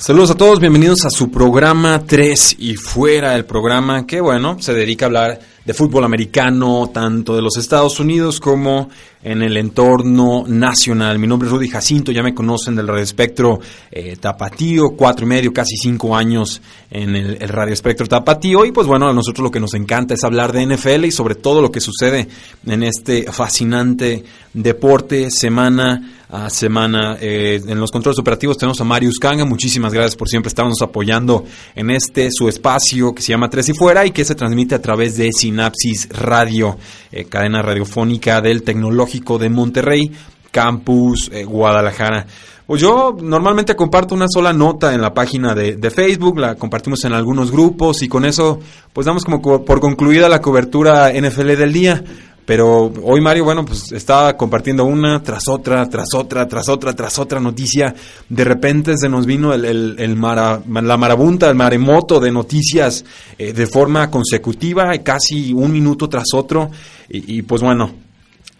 Saludos a todos, bienvenidos a su programa 3 y fuera del programa que bueno, se dedica a hablar de fútbol americano, tanto de los Estados Unidos como en el entorno nacional. Mi nombre es Rudy Jacinto, ya me conocen del Radio Espectro eh, Tapatío, cuatro y medio, casi cinco años en el, el, Radio Espectro Tapatío. Y pues bueno, a nosotros lo que nos encanta es hablar de NFL y sobre todo lo que sucede en este fascinante deporte semana a semana. Eh, en los controles operativos tenemos a Marius Kanga. Muchísimas gracias por siempre estarnos apoyando en este su espacio que se llama Tres y Fuera y que se transmite a través de Sinapsis Radio, eh, cadena radiofónica del Tecnológico de Monterrey, Campus eh, Guadalajara. Pues yo normalmente comparto una sola nota en la página de, Facebook, la compartimos en algunos grupos y con eso pues damos como por concluida la cobertura NFL del día. Pero hoy Mario, bueno, pues estaba compartiendo una tras otra, tras otra, tras otra, tras otra noticia. De repente se nos vino el, mara, la marabunta, el maremoto de noticias eh, de forma consecutiva, casi un minuto tras otro. Y pues bueno,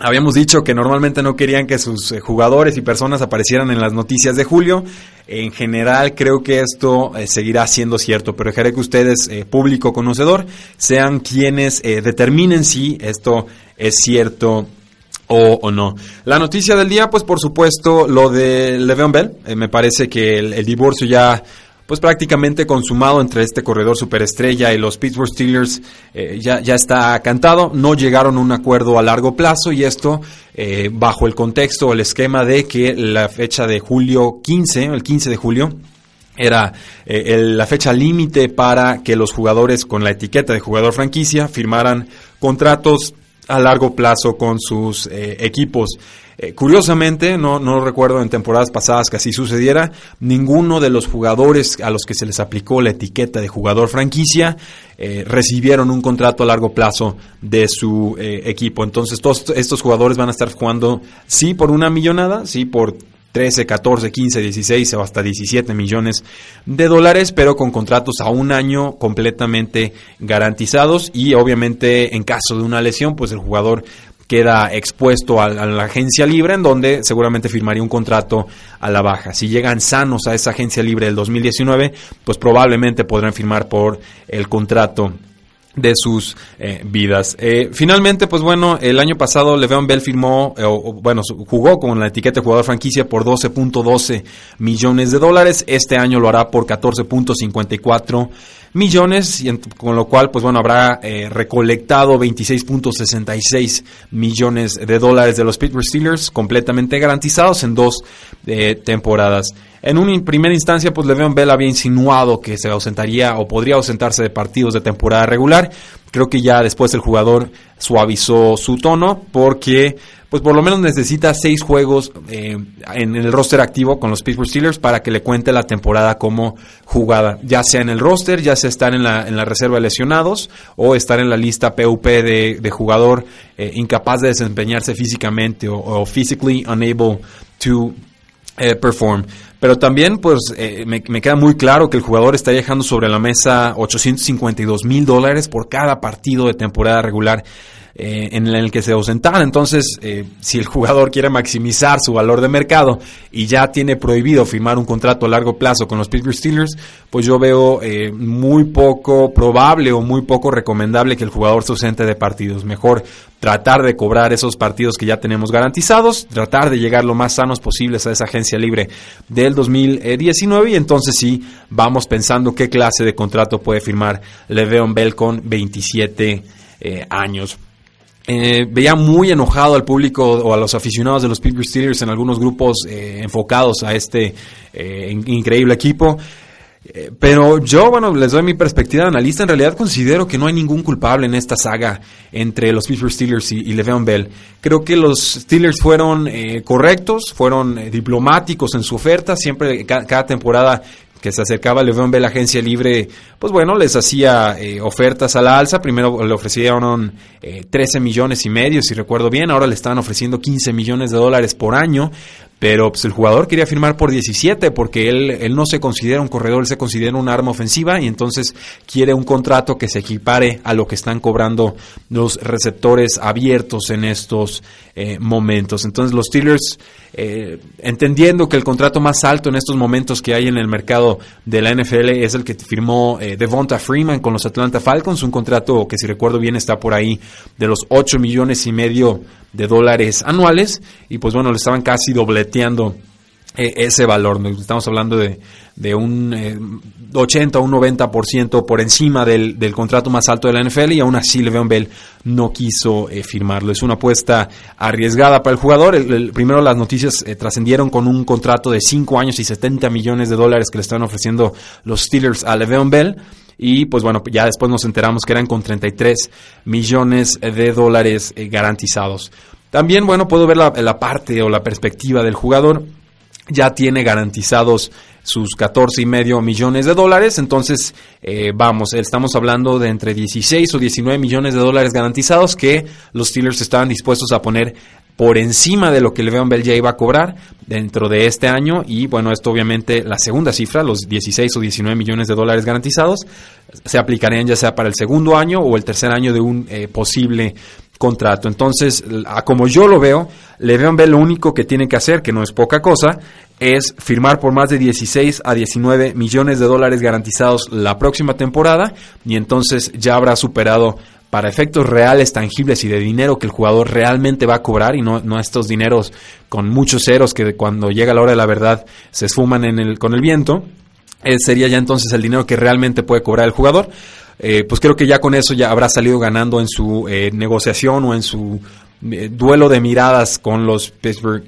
Habíamos dicho que normalmente no querían que sus eh, jugadores y personas aparecieran en las noticias de julio. En general creo que esto eh, seguirá siendo cierto, pero dejaré que ustedes, eh, público conocedor, sean quienes determinen si esto es cierto o, o, no. La noticia del día, pues por supuesto, lo de Le'Veon Bell. me parece que el, el divorcio ya pues prácticamente consumado entre este corredor superestrella y los Pittsburgh Steelers eh, ya, ya está cantado. No llegaron a un acuerdo a largo plazo y esto eh, bajo el contexto o el esquema de que la fecha de julio 15, el 15 de julio, era eh, el, la fecha límite para que los jugadores con la etiqueta de jugador franquicia firmaran contratos a largo plazo con sus eh, equipos. Eh, curiosamente, no, no recuerdo en temporadas pasadas que así sucediera, ninguno de los jugadores a los que se les aplicó la etiqueta de jugador franquicia eh, recibieron un contrato a largo plazo de su equipo. Entonces, todos estos jugadores van a estar jugando, sí, por una millonada, sí, por 13, 14, 15, 16 o hasta 17 millones de dólares, pero con contratos a un año completamente garantizados y obviamente en caso de una lesión, pues el jugador queda expuesto a, la agencia libre en donde seguramente firmaría un contrato a la baja. Si llegan sanos a esa agencia libre del 2019, pues probablemente podrán firmar por el contrato de sus eh, vidas. Eh, finalmente, pues bueno, el año pasado Le'Veon Bell firmó, eh, o, bueno, jugó con la etiqueta de jugador franquicia por 12.12 millones de dólares. Este año lo hará por 14.54 millones, y con lo cual, pues bueno, habrá eh, recolectado 26.66 millones de dólares de los Pittsburgh Steelers, completamente garantizados en dos eh, temporadas. En una primera instancia, pues Le'Veon Bell había insinuado que se ausentaría o podría ausentarse de partidos de temporada regular. Creo que ya después el jugador suavizó su tono porque pues por lo menos necesita seis juegos eh, en el roster activo con los Pittsburgh Steelers para que le cuente la temporada como jugada, ya sea en el roster, ya sea estar en la, en la reserva de lesionados o estar en la lista PUP de, jugador eh, incapaz de desempeñarse físicamente o, o physically unable to eh, perform. Pero también, pues, eh, me, me, queda muy claro que el jugador está dejando sobre la mesa 852 mil dólares por cada partido de temporada regular eh, en el que se ausentara. Entonces, eh, si el jugador quiere maximizar su valor de mercado y ya tiene prohibido firmar un contrato a largo plazo con los Pittsburgh Steelers, pues yo veo eh, muy poco probable o muy poco recomendable que el jugador se ausente de partidos. Mejor tratar de cobrar esos partidos que ya tenemos garantizados, tratar de llegar lo más sanos posibles a esa agencia libre del 2019 y entonces sí vamos pensando qué clase de contrato puede firmar Le'Veon Bell con 27 eh, años. Eh, veía muy enojado al público o a los aficionados de los Pittsburgh Steelers en algunos grupos eh, enfocados a este eh, increíble equipo. Eh, pero yo, bueno, les doy mi perspectiva de analista. En realidad considero que no hay ningún culpable en esta saga entre los Pittsburgh Steelers y, y Le'Veon Bell. Creo que los Steelers fueron eh, correctos, fueron eh, diplomáticos en su oferta. Siempre, cada temporada que se acercaba Le'Veon Bell, la agencia libre, pues bueno, les hacía ofertas a la alza. Primero le ofrecieron 13 millones y medio, si recuerdo bien. Ahora le estaban ofreciendo 15 millones de dólares por año. Pero pues, el jugador quería firmar por 17 porque él, él no se considera un corredor, él se considera un arma ofensiva y entonces quiere un contrato que se equipare a lo que están cobrando los receptores abiertos en estos eh, momentos. Entonces los Steelers, eh, entendiendo que el contrato más alto en estos momentos que hay en el mercado de la NFL es el que firmó eh, Devonta Freeman con los Atlanta Falcons, un contrato que si recuerdo bien está por ahí de los 8 millones y medio de dólares anuales. Y pues bueno, le estaban casi dobleteando eh, ese valor. Estamos hablando de, de un 80 o un 90% por encima del, del, contrato más alto de la NFL y aún así Le'Veon Bell no quiso eh, firmarlo. Es una apuesta arriesgada para el jugador. Primero las noticias eh, trascendieron con un contrato de 5 años y 70 millones de dólares que le estaban ofreciendo los Steelers a Le'Veon Bell. Y pues bueno, ya después nos enteramos que eran con 33 millones de dólares eh, garantizados. También, bueno, puedo ver la, la parte o la perspectiva del jugador. Ya tiene garantizados sus 14 y medio millones de dólares. Entonces, eh, vamos, estamos hablando de entre 16 o 19 millones de dólares garantizados que los Steelers estaban dispuestos a poner por encima de lo que Le'Veon Bell ya iba a cobrar dentro de este año y bueno, esto obviamente la segunda cifra, los 16 o 19 millones de dólares garantizados, se aplicarían ya sea para el segundo año o el tercer año de un eh, posible contrato. Entonces, a como yo lo veo, Le'Veon Bell lo único que tiene que hacer, que no es poca cosa, es firmar por más de 16 a 19 millones de dólares garantizados la próxima temporada y entonces ya habrá superado para efectos reales, tangibles y de dinero que el jugador realmente va a cobrar y no, no estos dineros con muchos ceros que cuando llega la hora de la verdad se esfuman en el, con el viento, sería ya entonces el dinero que realmente puede cobrar el jugador. Eh, pues creo que ya con eso ya habrá salido ganando en su eh, negociación o en su duelo de miradas con los Pittsburgh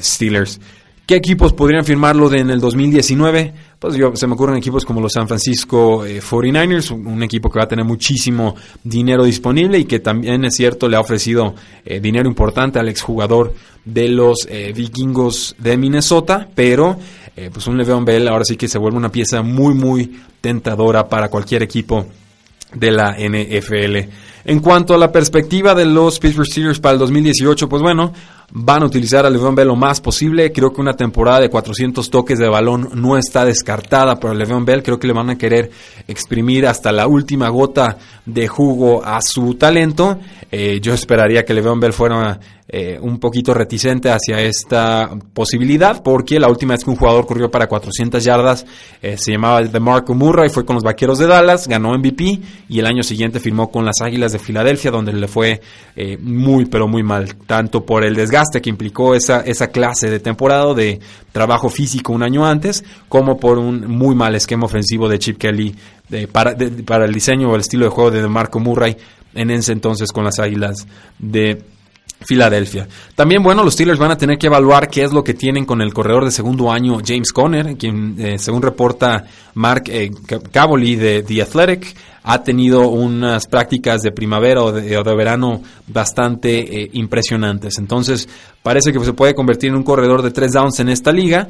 Steelers. ¿Qué equipos podrían firmarlo en el 2019? Pues yo, se me ocurren equipos como los San Francisco 49ers, un, equipo que va a tener muchísimo dinero disponible y que también es cierto le ha ofrecido dinero importante al exjugador de los vikingos de Minnesota, pero eh, pues un Le'Veon Bell ahora sí que se vuelve una pieza muy, muy tentadora para cualquier equipo de la NFL. En cuanto a la perspectiva de los Pittsburgh Steelers para el 2018, pues bueno, van a utilizar a Le'Veon Bell lo más posible. Creo que una temporada de 400 toques de balón no está descartada para Le'Veon Bell. Creo que le van a querer exprimir hasta la última gota de jugo a su talento. Eh, yo esperaría que Le'Veon Bell fuera eh, un poquito reticente hacia esta posibilidad, porque la última vez que un jugador corrió para 400 yardas eh, se llamaba DeMarco Murray, fue con los Vaqueros de Dallas, ganó MVP y el año siguiente firmó con las Águilas de Filadelfia, donde le fue eh, muy, pero muy mal, tanto por el desgaste que implicó esa, esa clase de temporada de trabajo físico un año antes, como por un muy mal esquema ofensivo de Chip Kelly para, para el diseño o el estilo de juego de DeMarco Murray en ese entonces con las Águilas de Filadelfia. También, bueno, los Steelers van a tener que evaluar qué es lo que tienen con el corredor de segundo año James Conner, quien, eh, según reporta Mark eh, Cavoli de The Athletic, ha tenido unas prácticas de primavera o de, verano bastante eh, impresionantes. Entonces, parece que se puede convertir en un corredor de tres downs en esta liga.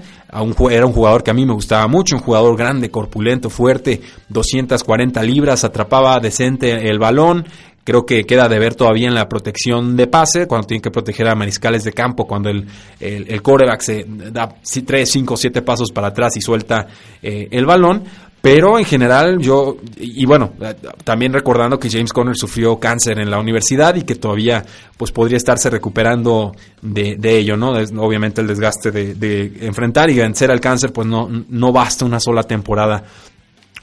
era un jugador que a mí me gustaba mucho, un jugador grande, corpulento, fuerte, 240 libras, atrapaba decente el balón, Creo que queda de ver todavía en la protección de pase, cuando tienen que proteger a mariscales de campo, cuando el, el, coreback se da 3, 5, 7 pasos para atrás y suelta eh, el balón. Pero en general yo, y, bueno, también recordando que James Conner sufrió cáncer en la universidad y que todavía pues podría estarse recuperando de, de ello, ¿no? obviamente el desgaste de, de, enfrentar y vencer al cáncer pues no, no basta una sola temporada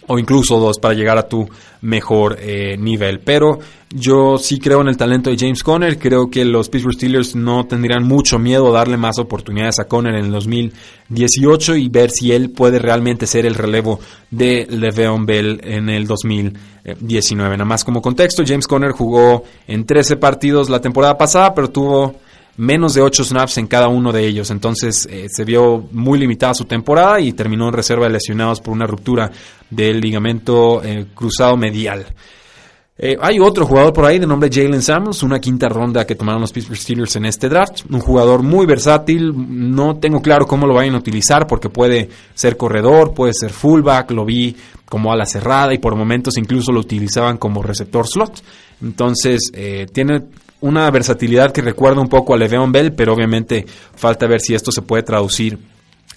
o incluso dos para llegar a tu mejor eh, nivel. Pero yo sí creo en el talento de James Conner. Creo que los Pittsburgh Steelers no tendrían mucho miedo a darle más oportunidades a Conner en el 2018 y ver si él puede realmente ser el relevo de Le'Veon Bell en el 2019. Nada más como contexto, James Conner jugó en 13 partidos la temporada pasada, pero tuvo menos de 8 snaps en cada uno de ellos. Entonces eh, se vio muy limitada su temporada y terminó en reserva de lesionados por una ruptura del ligamento eh, cruzado medial. Eh, hay otro jugador por ahí de nombre Jalen Samuels, una quinta ronda que tomaron los Pittsburgh Steelers en este draft. Un jugador muy versátil, no tengo claro cómo lo vayan a utilizar porque puede ser corredor, puede ser fullback, lo vi como ala cerrada y por momentos incluso lo utilizaban como receptor slot. Entonces, tiene una versatilidad que recuerda un poco a Le'Veon Bell, pero obviamente falta ver si esto se puede traducir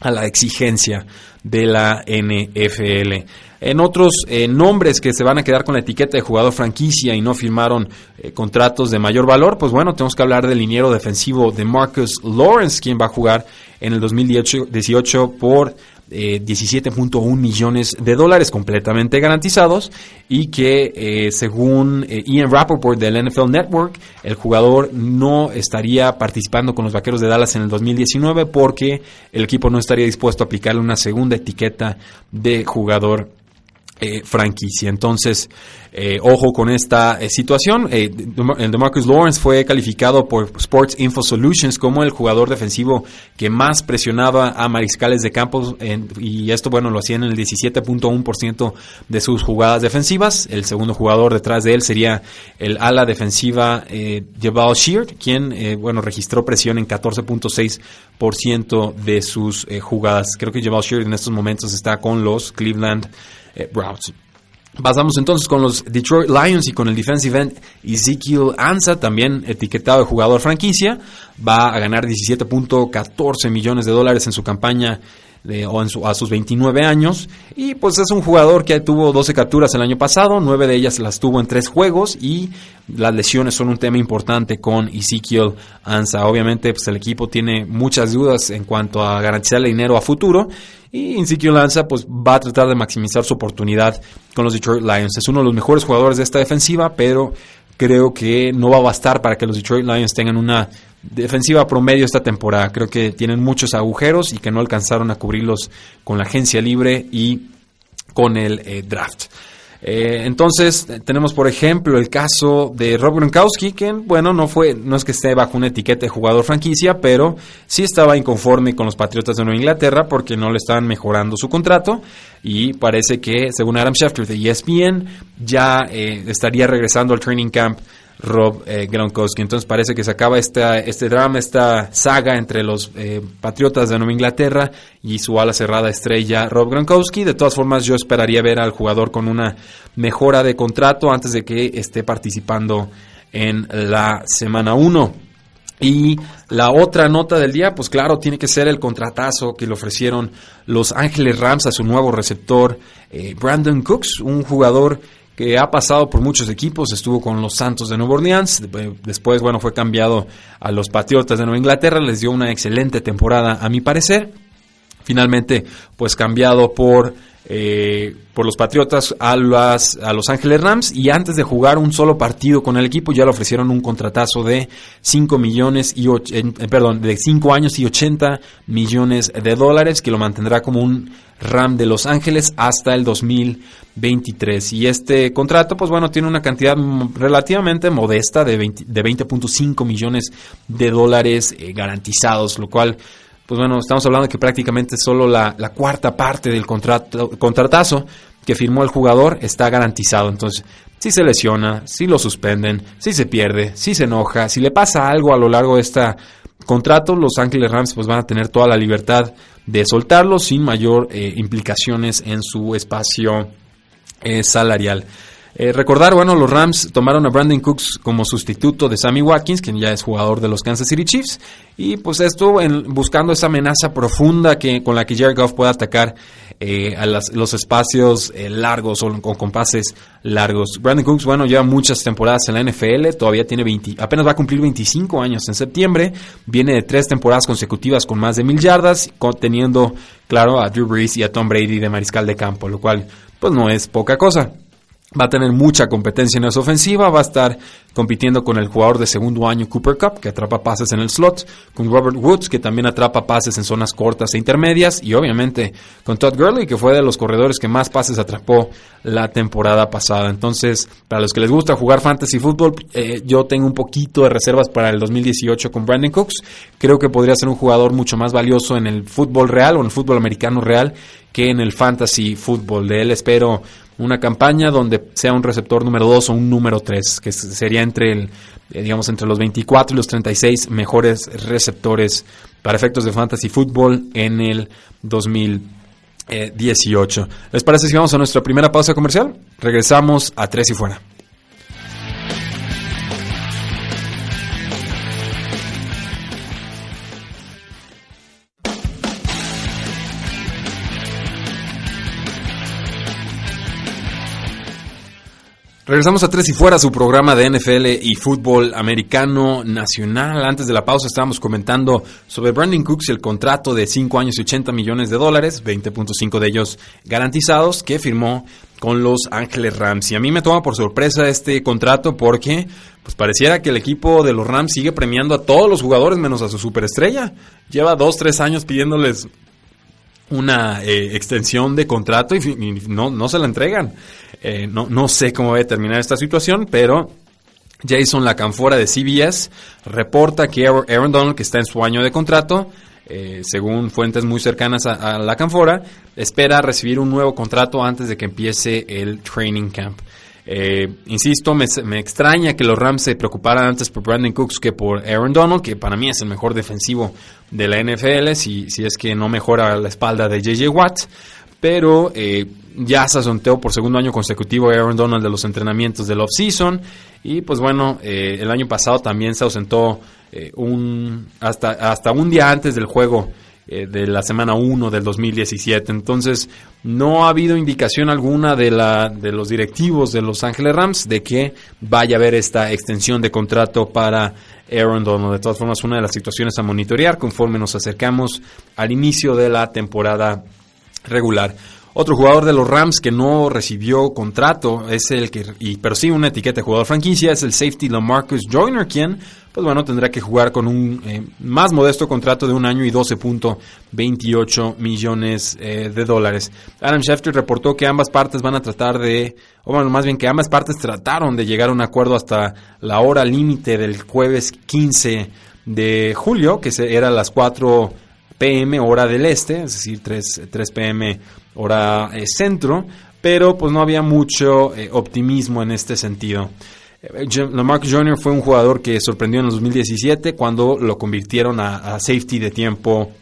a la exigencia de la NFL. En otros eh, nombres que se van a quedar con la etiqueta de jugador franquicia y no firmaron eh, contratos de mayor valor, pues bueno, tenemos que hablar del liniero defensivo de Marcus Lawrence, quien va a jugar en el 2018 por 17.1 eh, millones de dólares completamente garantizados y que eh, según eh, Ian Rappaport del NFL Network, el jugador no estaría participando con los Vaqueros de Dallas en el 2019 porque el equipo no estaría dispuesto a aplicarle una segunda etiqueta de jugador eh, franquicia. Entonces, eh, ojo con esta eh, situación. el de Marcus Lawrence fue calificado por Sports Info Solutions como el jugador defensivo que más presionaba a mariscales de campo y esto, bueno, lo hacía en el 17.1% de sus jugadas defensivas. El segundo jugador detrás de él sería el ala defensiva eh, Jabal Sheard, quien, bueno, registró presión en 14.6% de sus jugadas. Creo que Jabal Sheard en estos momentos está con los Cleveland eh. Pasamos entonces con los Detroit Lions y con el defensive end Ezekiel Ansa, también etiquetado de jugador franquicia. Va a ganar 17.14 millones de dólares en su campaña o a sus 29 años. Y pues es un jugador que tuvo 12 capturas el año pasado, 9 de ellas las tuvo en 3 juegos y las lesiones son un tema importante con Ezekiel Ansa. Obviamente pues el equipo tiene muchas dudas en cuanto a garantizarle dinero a futuro y Ezekiel Lanza pues va a tratar de maximizar su oportunidad con los Detroit Lions. Es uno de los mejores jugadores de esta defensiva, pero creo que no va a bastar para que los Detroit Lions tengan una defensiva promedio esta temporada. Creo que tienen muchos agujeros y que no alcanzaron a cubrirlos con la agencia libre y con el eh, draft. Eh, entonces, tenemos por ejemplo el caso de Rob Gronkowski, que bueno, no fue, no es que esté bajo una etiqueta de jugador franquicia, pero sí estaba inconforme con los Patriotas de Nueva Inglaterra porque no le estaban mejorando su contrato y parece que, según Adam Schefter de ESPN, ya eh, estaría regresando al training camp Rob eh, Gronkowski. Entonces parece que se acaba este drama, esta saga entre los eh, Patriotas de Nueva Inglaterra y su ala cerrada estrella Rob Gronkowski. De todas formas, yo esperaría ver al jugador con una mejora de contrato antes de que esté participando en la semana 1. Y la otra nota del día, pues claro, tiene que ser el contratazo que le ofrecieron los Ángeles Rams a su nuevo receptor eh, Brandon Cooks, un jugador que ha pasado por muchos equipos, estuvo con los Santos de Nueva Orleans, después, bueno, fue cambiado a los Patriotas de Nueva Inglaterra, les dio una excelente temporada a mi parecer. Finalmente, pues cambiado por eh, por los Patriotas a, a Los Ángeles Rams y antes de jugar un solo partido con el equipo ya le ofrecieron un contratazo de 5 millones y perdón, de 5 años y 80 millones de dólares que lo mantendrá como un Ram de Los Ángeles hasta el 2023 y este contrato pues bueno tiene una cantidad relativamente modesta de 20.5 millones de dólares eh, garantizados lo cual pues bueno, estamos hablando de que prácticamente solo la, cuarta parte del contrato, contratazo que firmó el jugador está garantizado. Entonces, si se lesiona, si lo suspenden, si se pierde, si se enoja, si le pasa algo a lo largo de este contrato, los Ángeles Rams pues van a tener toda la libertad de soltarlo sin mayor eh, implicaciones en su espacio eh, salarial. Eh, recordar, bueno, los Rams tomaron a Brandon Cooks como sustituto de Sammy Watkins, quien ya es jugador de los Kansas City Chiefs, y pues esto buscando esa amenaza profunda que, con la que Jared Goff pueda atacar eh, a los espacios eh, largos o con, pases largos. Brandon Cooks, bueno, lleva muchas temporadas en la NFL, todavía tiene 20, apenas va a cumplir 25 años en septiembre, viene de tres temporadas consecutivas con más de mil yardas, teniendo, claro, a Drew Brees y a Tom Brady de mariscal de campo, lo cual pues no es poca cosa. Va a tener mucha competencia en esa ofensiva, va a estar compitiendo con el jugador de segundo año Cooper Cup, que atrapa pases en el slot, con Robert Woods, que también atrapa pases en zonas cortas e intermedias, y obviamente con Todd Gurley, que fue de los corredores que más pases atrapó la temporada pasada. Entonces, para los que les gusta jugar fantasy fútbol, eh, yo tengo un poquito de reservas para el 2018 con Brandon Cooks. Creo que podría ser un jugador mucho más valioso en el fútbol real o en el fútbol americano real que en el fantasy fútbol. De él espero una campaña donde sea un receptor número 2 o un número 3, que sería entre el, eh, digamos, entre los 24 y los 36 mejores receptores para efectos de fantasy fútbol en el 2018. ¿Les parece si vamos a nuestra primera pausa comercial? Regresamos a Tres y Fuera. Regresamos a Tres y Fuera, su programa de NFL y fútbol americano nacional. Antes de la pausa estábamos comentando sobre Brandon Cooks y el contrato de 5 años y 80 millones de dólares, 20.5 de ellos garantizados, que firmó con los Ángeles Rams. Y a mí me toma por sorpresa este contrato porque pues pareciera que el equipo de los Rams sigue premiando a todos los jugadores menos a su superestrella. Lleva 2, 3 años pidiéndoles una eh, extensión de contrato y, no, no se la entregan. Eh, no, no sé cómo va a terminar esta situación, pero Jason Lacanfora de CBS reporta que Aaron Donald, que está en su año de contrato, eh, según fuentes muy cercanas a, la Canfora, espera recibir un nuevo contrato antes de que empiece el training camp. Eh, insisto, me, extraña que los Rams se preocuparan antes por Brandon Cooks que por Aaron Donald, que para mí es el mejor defensivo de la NFL, si, si es que no mejora la espalda de JJ Watt pero eh, ya se asunteó por segundo año consecutivo Aaron Donald de los entrenamientos del off-season y pues bueno, eh, el año pasado también se ausentó eh, un, hasta, hasta un día antes del juego de la semana 1 del 2017. Entonces, no ha habido indicación alguna de, la, de los directivos de Los Ángeles Rams de que vaya a haber esta extensión de contrato para Aaron Donald. De todas formas, una de las situaciones a monitorear conforme nos acercamos al inicio de la temporada regular. Otro jugador de los Rams que no recibió contrato es el que, y, pero sí una etiqueta de jugador franquicia, es el safety Lamarcus Joyner, quien, pues bueno, tendrá que jugar con un eh, más modesto contrato de un año y 12.28 millones eh, de dólares. Adam Schefter reportó que ambas partes van a tratar de, o bueno, más bien que ambas partes trataron de llegar a un acuerdo hasta la hora límite del jueves 15 de julio, que era las 4 pm hora del este, es decir, 3, 3 pm hora eh, centro, pero pues no había mucho optimismo en este sentido. Eh, Lamarcus Jr. fue un jugador que sorprendió en el 2017 cuando lo convirtieron a, safety de tiempo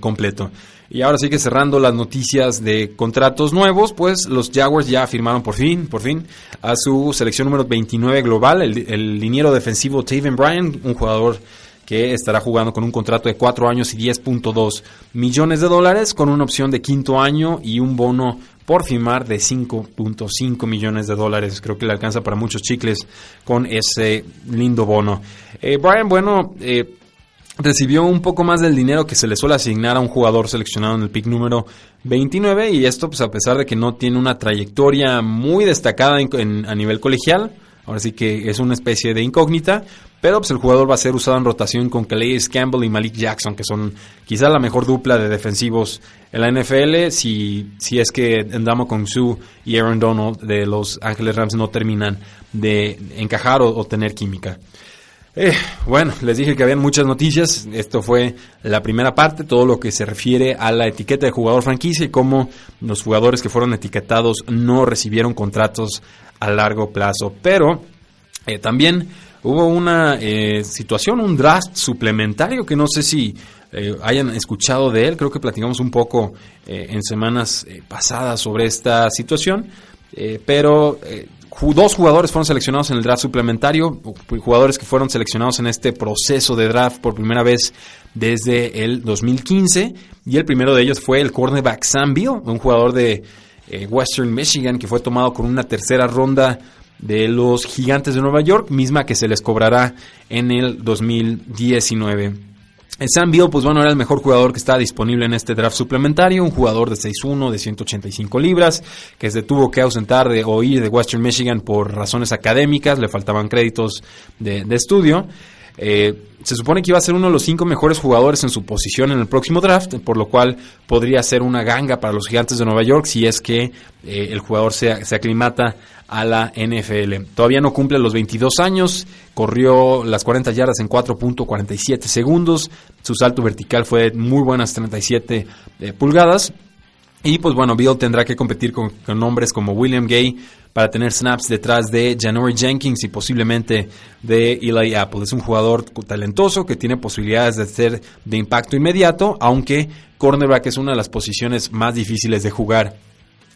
completo. Y ahora sí que cerrando las noticias de contratos nuevos, pues los Jaguars ya firmaron por fin, por fin, a su selección número 29 global, el, el liniero defensivo Taven Bryan, un jugador que estará jugando con un contrato de 4 años y 10.2 millones de dólares, con una opción de quinto año y un bono por firmar de 5.5 millones de dólares. Creo que le alcanza para muchos chicles con ese lindo bono. Eh, Brian, bueno, eh, recibió un poco más del dinero que se le suele asignar a un jugador seleccionado en el pick número 29 y esto pues a pesar de que no tiene una trayectoria muy destacada a nivel colegial, ahora sí que es una especie de incógnita, pero pues, el jugador va a ser usado en rotación con Calais Campbell y Malik Jackson, que son quizá la mejor dupla de defensivos en la NFL, si, si es que Endamo Su y Aaron Donald de los Ángeles Rams no terminan de encajar o, tener química. Eh, bueno, les dije que habían muchas noticias. Esto fue la primera parte, todo lo que se refiere a la etiqueta de jugador franquicia y cómo los jugadores que fueron etiquetados no recibieron contratos a largo plazo. Pero eh, también hubo una eh, situación, un draft suplementario que no sé si eh, hayan escuchado de él. Creo que platicamos un poco eh, en semanas pasadas sobre esta situación. pero dos jugadores fueron seleccionados en el draft suplementario, jugadores que fueron seleccionados en este proceso de draft por primera vez desde el 2015. Y el primero de ellos fue el cornerback Sam un jugador de Western Michigan que fue tomado con una tercera ronda de los Gigantes de Nueva York, misma que se les cobrará en el 2019. Sam Beal, pues bueno, era el mejor jugador que estaba disponible en este draft suplementario, un jugador de 6'1, de 185 libras, que se tuvo que ausentar de o ir de Western Michigan por razones académicas, le faltaban créditos de, estudio. Eh, se supone que iba a ser uno de los cinco mejores jugadores en su posición en el próximo draft, por lo cual podría ser una ganga para los gigantes de Nueva York si es que eh, el jugador se, aclimata a la NFL. Todavía no cumple los 22 años, corrió las 40 yardas en 4.47 segundos, su salto vertical fue muy buenas 37 eh, pulgadas. Y pues bueno, Bill tendrá que competir con, con, nombres como William Gay para tener snaps detrás de Janory Jenkins y posiblemente de Eli Apple. Es un jugador talentoso que tiene posibilidades de ser de impacto inmediato, aunque cornerback es una de las posiciones más difíciles de jugar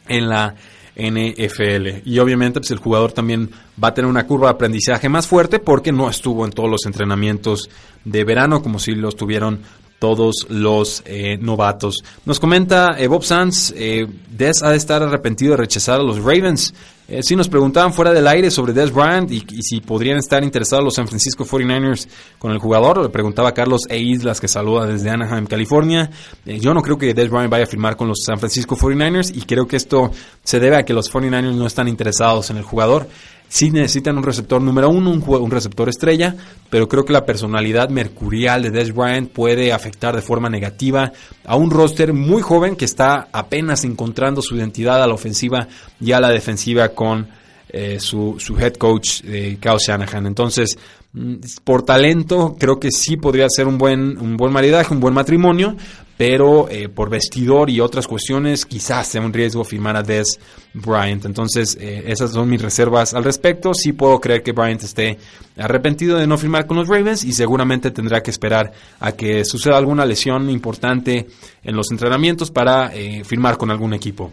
en la NFL. Y obviamente pues el jugador también va a tener una curva de aprendizaje más fuerte porque no estuvo en todos los entrenamientos de verano como si lo tuvieron todos los eh, novatos. Nos comenta eh, Bob Sanz, eh, Des ha de estar arrepentido de rechazar a los Ravens. Eh, sí, nos preguntaban fuera del aire sobre Des Bryant y, si podrían estar interesados los San Francisco 49ers con el jugador. Le preguntaba Carlos E. Islas, que saluda desde Anaheim, California. Eh, yo no creo que Des Bryant vaya a firmar con los San Francisco 49ers y creo que esto se debe a que los 49ers no están interesados en el jugador. Sí necesitan un receptor número uno, un, un, receptor estrella, pero creo que la personalidad mercurial de Des Bryant puede afectar de forma negativa a un roster muy joven que está apenas encontrando su identidad a la ofensiva y a la defensiva con eh, su, su, head coach, eh, Kyle Shanahan. Entonces, mm, por talento, creo que sí podría ser un buen, un buen maridaje, un buen matrimonio, pero eh, por vestidor y otras cuestiones quizás sea un riesgo firmar a Des Bryant. Entonces, eh, esas son mis reservas al respecto. Sí puedo creer que Bryant esté arrepentido de no firmar con los Ravens y seguramente tendrá que esperar a que suceda alguna lesión importante en los entrenamientos para eh, firmar con algún equipo.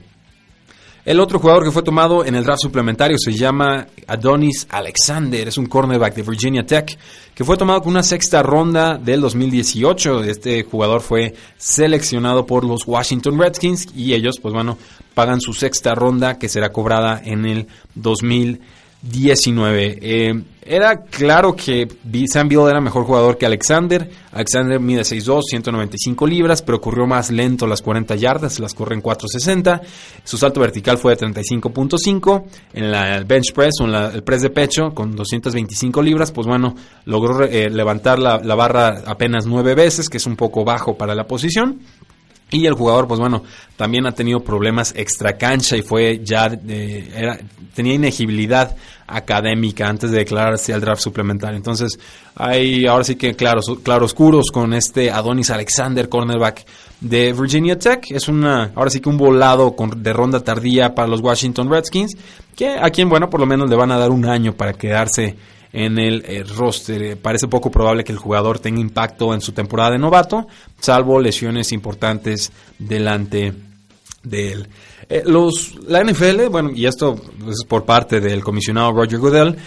El otro jugador que fue tomado en el draft suplementario se llama Adonis Alexander, es un cornerback de Virginia Tech, que fue tomado con una sexta ronda del 2018. Este jugador fue seleccionado por los Washington Redskins y ellos, pues bueno, pagan su sexta ronda que será cobrada en el 2018. 19. Eh, era claro que Sam Bill era mejor jugador que Alexander. Alexander mide 6'2, 195 libras, pero corrió más lento las 40 yardas, las corre en 4'60. Su salto vertical fue de 35.5. En la el bench press o en el press de pecho con 225 libras, pues bueno, logró eh, levantar la, la barra apenas 9 veces, que es un poco bajo para la posición. Y el jugador, pues bueno, también ha tenido problemas extra cancha y fue ya, era, tenía inegibilidad académica antes de declararse al draft suplementario. Entonces, hay ahora sí que claros, claroscuros con este Adonis Alexander, cornerback de Virginia Tech. Es una, ahora sí que un volado de ronda tardía para los Washington Redskins, que a quien, bueno, por lo menos le van a dar un año para quedarse en el eh, roster. Eh, parece poco probable que el jugador tenga impacto en su temporada de novato, salvo lesiones importantes delante de él. Eh, los, la NFL, bueno, y esto es por parte del comisionado Roger Goodell,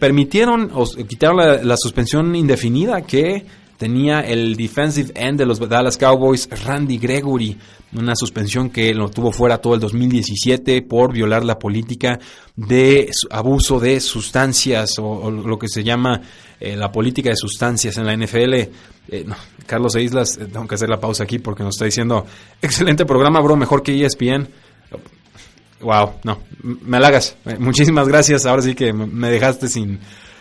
permitieron o quitaron la, suspensión indefinida que tenía el defensive end de los Dallas Cowboys, Randy Gregory, una suspensión que lo tuvo fuera todo el 2017 por violar la política de abuso de sustancias o, lo que se llama eh, la política de sustancias en la NFL. Eh, Carlos e Islas, eh, tengo que hacer la pausa aquí porque nos está diciendo, excelente programa, bro, mejor que ESPN. Wow, no, me halagas. muchísimas gracias. Ahora sí que me dejaste sin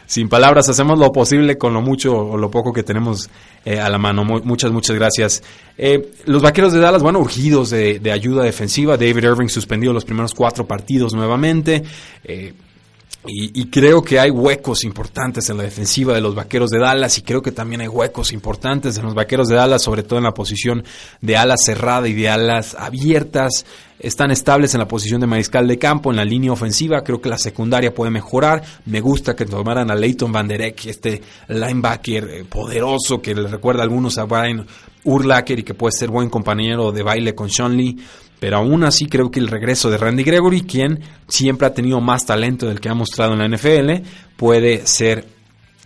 sin palabras, hacemos lo posible con lo mucho o lo poco que tenemos eh, a la mano. muchas, muchas gracias. Eh, los vaqueros de Dallas, bueno, urgidos de, ayuda defensiva. David Irving suspendido los primeros cuatro partidos nuevamente. Eh, y, creo que hay huecos importantes en la defensiva de los vaqueros de Dallas y creo que también hay huecos importantes en los vaqueros de Dallas, sobre todo en la posición de alas cerrada y de alas abiertas están estables en la posición de mariscal de campo, en la línea ofensiva. Creo que la secundaria puede mejorar. Me gusta que tomaran a Leighton Van Der Eck, este linebacker eh, poderoso que le recuerda a algunos a Brian Urlacher y que puede ser buen compañero de baile con Sean Lee. Pero aún así creo que el regreso de Randy Gregory, quien siempre ha tenido más talento del que ha mostrado en la NFL, puede ser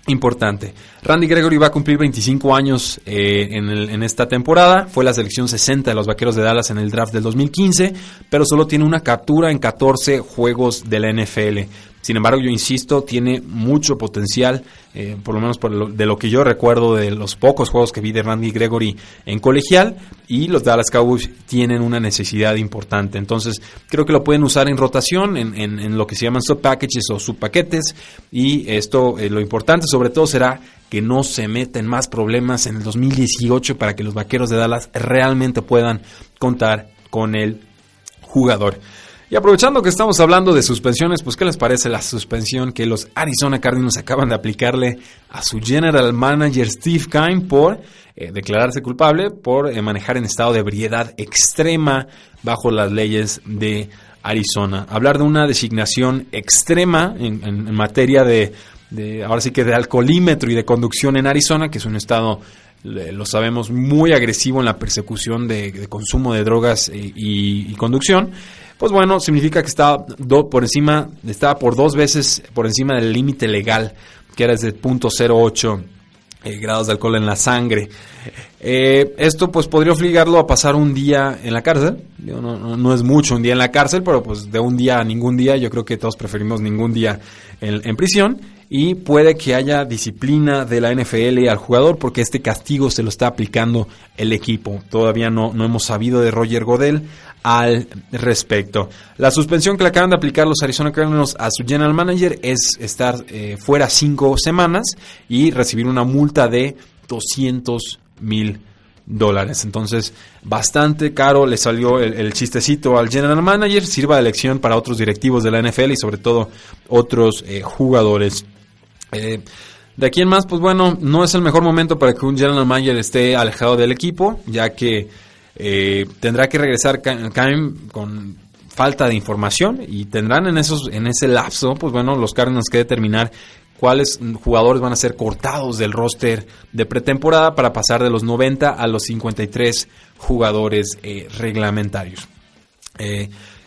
importante. Randy Gregory va a cumplir 25 años eh, en, esta temporada. Fue la selección 60 de los Vaqueros de Dallas en el draft del 2015, pero solo tiene una captura en 14 juegos de la NFL. Sin embargo, yo insisto, tiene mucho potencial, eh, por lo menos por de lo que yo recuerdo de los pocos juegos que vi de Randy Gregory en colegial, y los Dallas Cowboys tienen una necesidad importante. Entonces, creo que lo pueden usar en rotación, en, en, lo que se llaman sub packages o subpaquetes, y esto, eh, lo importante sobre todo será que no se meten más problemas en el 2018 para que los vaqueros de Dallas realmente puedan contar con el jugador. Y aprovechando que estamos hablando de suspensiones, pues ¿qué les parece la suspensión que los Arizona Cardinals acaban de aplicarle a su general manager Steve Kine por eh, declararse culpable por eh, manejar en estado de ebriedad extrema bajo las leyes de Arizona? Hablar de una designación extrema en materia de ahora sí que de alcoholímetro y de conducción en Arizona, que es un estado, lo sabemos, muy agresivo en la persecución de, consumo de drogas eh, y, conducción, pues bueno, significa que estaba por encima, estaba por dos veces por encima del límite legal, que era de 0.08 eh, grados de alcohol en la sangre. Eh, esto pues podría obligarlo a pasar un día en la cárcel. No, es mucho un día en la cárcel, pero pues de un día a ningún día, yo creo que todos preferimos ningún día en prisión y puede que haya disciplina de la NFL al jugador porque este castigo se lo está aplicando el equipo. Todavía no, no hemos sabido de Roger Godel al respecto. La suspensión que le acaban de aplicar los Arizona Cardinals a su general manager es estar eh, fuera cinco semanas y recibir una multa de 200 mil dólares. Entonces, bastante caro le salió el, chistecito al general manager. Sirva de lección para otros directivos de la NFL y sobre todo otros eh, jugadores. Eh, de aquí en más, pues bueno, no es el mejor momento para que un general manager esté alejado del equipo, ya que eh, tendrá que regresar con falta de información y tendrán en esos en ese lapso, pues bueno, los Cardinals que determinar cuáles jugadores van a ser cortados del roster de pretemporada para pasar de los 90 a los 53 jugadores eh, reglamentarios.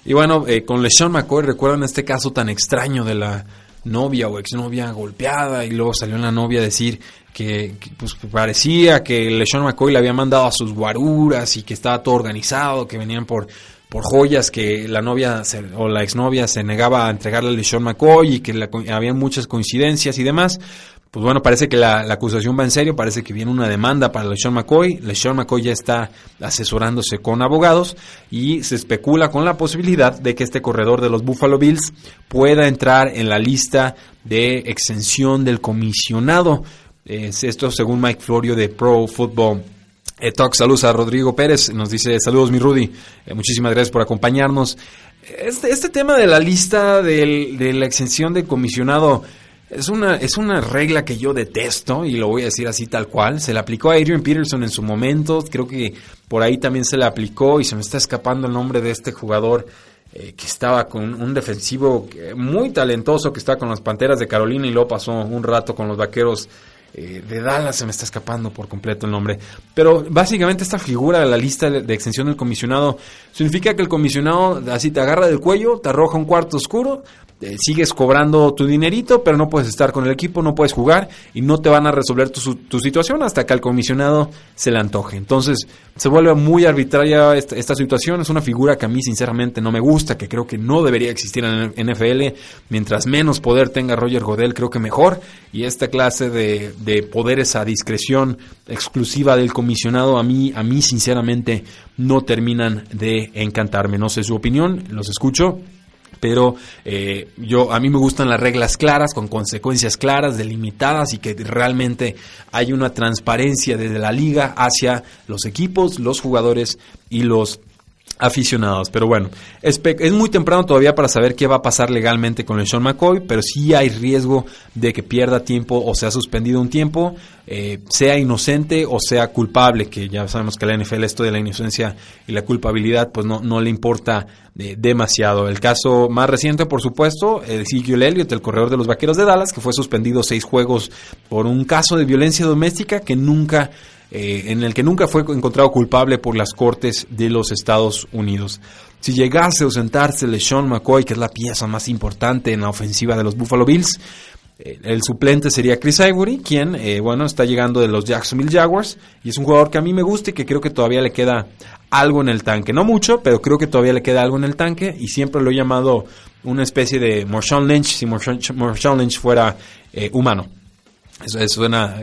y bueno, con LeSean McCoy, recuerdan este caso tan extraño de la novia o exnovia golpeada y luego salió la novia a decir que, pues, parecía que LeSean McCoy le había mandado a sus guaruras y que estaba todo organizado, que venían por, por joyas que la novia o la exnovia se negaba a entregarle a LeSean McCoy y que había muchas coincidencias y demás pues bueno, parece que la, acusación va en serio, parece que viene una demanda para LeSean McCoy. LeSean McCoy ya está asesorándose con abogados y se especula con la posibilidad de que este corredor de los Buffalo Bills pueda entrar en la lista de exención del comisionado. esto según Mike Florio de Pro Football eh, Talk. Saludos a Rodrigo Pérez, nos dice saludos mi Rudy, eh, muchísimas gracias por acompañarnos. Este, este tema de la lista de la exención del comisionado es una, es una regla que yo detesto y lo voy a decir así tal cual. Se le aplicó a Adrian Peterson en su momento. Creo que por ahí también se le aplicó y se me está escapando el nombre de este jugador eh, que estaba con un defensivo muy talentoso que estaba con las Panteras de Carolina y luego pasó un rato con los Vaqueros eh, de Dallas. Se me está escapando por completo el nombre. Pero básicamente esta figura de la lista de extensión del comisionado significa que el comisionado así te agarra del cuello, te arroja un cuarto oscuro, eh, sigues cobrando tu dinerito, pero no puedes estar con el equipo, no puedes jugar y no te van a resolver tu, tu situación hasta que al comisionado se le antoje. Entonces se vuelve muy arbitraria esta, situación, es una figura que a mí sinceramente no me gusta, que creo que no debería existir en el NFL. Mientras menos poder tenga Roger Godel, creo que mejor. Y esta clase de, de poderes a discreción exclusiva del comisionado a mí, a mí sinceramente no terminan de encantarme. No sé su opinión, los escucho pero eh, yo a mí me gustan las reglas claras con consecuencias claras delimitadas y que realmente hay una transparencia desde la liga hacia los equipos los jugadores y los aficionados. Pero bueno, es, muy temprano todavía para saber qué va a pasar legalmente con el Sean McCoy, pero sí hay riesgo de que pierda tiempo o sea suspendido un tiempo, eh, sea inocente o sea culpable, que ya sabemos que la NFL esto de la inocencia y la culpabilidad pues no, no le importa eh, demasiado. El caso más reciente, por supuesto, el Ezekiel Elliott, el corredor de los Vaqueros de Dallas, que fue suspendido seis juegos por un caso de violencia doméstica que nunca eh, en el que nunca fue encontrado culpable por las Cortes de los Estados Unidos. Si llegase a ausentarse LeSean McCoy, que es la pieza más importante en la ofensiva de los Buffalo Bills, eh, el suplente sería Chris Ivory, quien, eh, bueno, está llegando de los Jacksonville Jaguars y es un jugador que a mí me gusta y que creo que todavía le queda algo en el tanque. No mucho, pero creo que todavía le queda algo en el tanque y siempre lo he llamado una especie de Marshawn Lynch si Marshawn Lynch fuera humano. Eso, suena,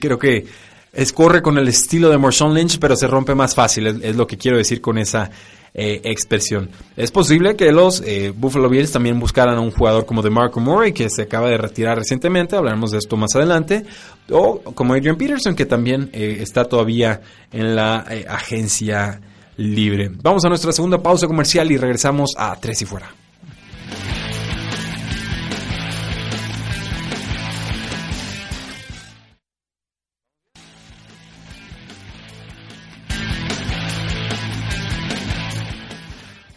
creo que es corre con el estilo de Marshawn Lynch, pero se rompe más fácil, es, lo que quiero decir con esa eh, expresión. Es posible que los eh, Buffalo Bills también buscaran a un jugador como de Marco Murray, que se acaba de retirar recientemente, hablaremos de esto más adelante, o como Adrian Peterson, que también eh, está todavía en la agencia libre. Vamos a nuestra segunda pausa comercial y regresamos a Tres y Fuera.